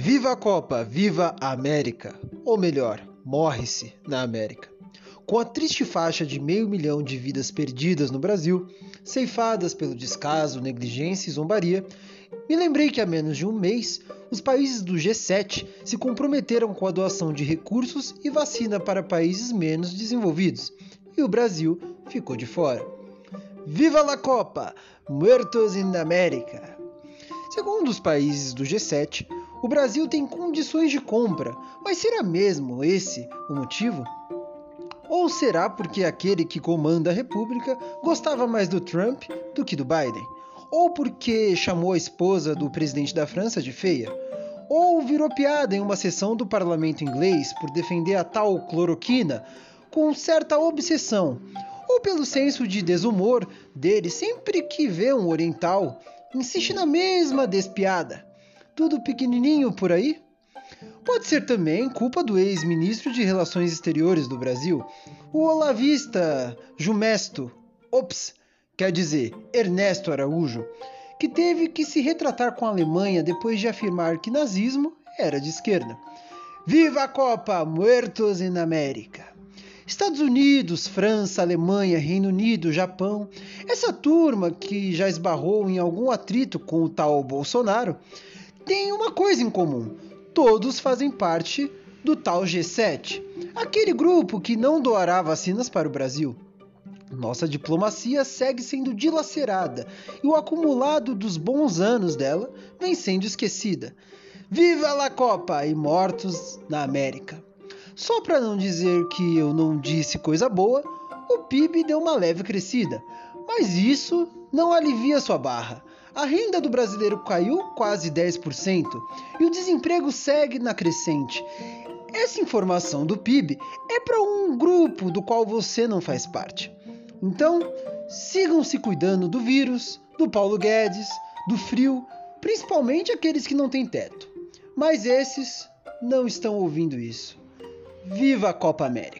Viva a Copa, viva a América! Ou melhor, morre-se na América. Com a triste faixa de meio milhão de vidas perdidas no Brasil, ceifadas pelo descaso, negligência e zombaria, me lembrei que há menos de um mês, os países do G7 se comprometeram com a doação de recursos e vacina para países menos desenvolvidos, e o Brasil ficou de fora. Viva la Copa! Muertos in América! Segundo os países do G7, o Brasil tem condições de compra, mas será mesmo esse o motivo? Ou será porque aquele que comanda a República gostava mais do Trump do que do Biden? Ou porque chamou a esposa do presidente da França de feia? Ou virou piada em uma sessão do parlamento inglês por defender a tal cloroquina com certa obsessão? Ou pelo senso de desumor dele sempre que vê um oriental, insiste na mesma despiada? Tudo pequenininho por aí? Pode ser também culpa do ex-ministro de Relações Exteriores do Brasil, o olavista Jumesto, ops, quer dizer, Ernesto Araújo, que teve que se retratar com a Alemanha depois de afirmar que nazismo era de esquerda. Viva a Copa! Muertos in América! Estados Unidos, França, Alemanha, Reino Unido, Japão, essa turma que já esbarrou em algum atrito com o tal Bolsonaro, têm uma coisa em comum: todos fazem parte do tal G7, aquele grupo que não doará vacinas para o Brasil. Nossa diplomacia segue sendo dilacerada e o acumulado dos bons anos dela vem sendo esquecida. Viva a Copa e mortos na América! Só para não dizer que eu não disse coisa boa, o PIB deu uma leve crescida, mas isso não alivia sua barra. A renda do brasileiro caiu quase 10% e o desemprego segue na crescente. Essa informação do PIB é para um grupo do qual você não faz parte. Então, sigam se cuidando do vírus, do Paulo Guedes, do frio, principalmente aqueles que não têm teto. Mas esses não estão ouvindo isso. Viva a Copa América!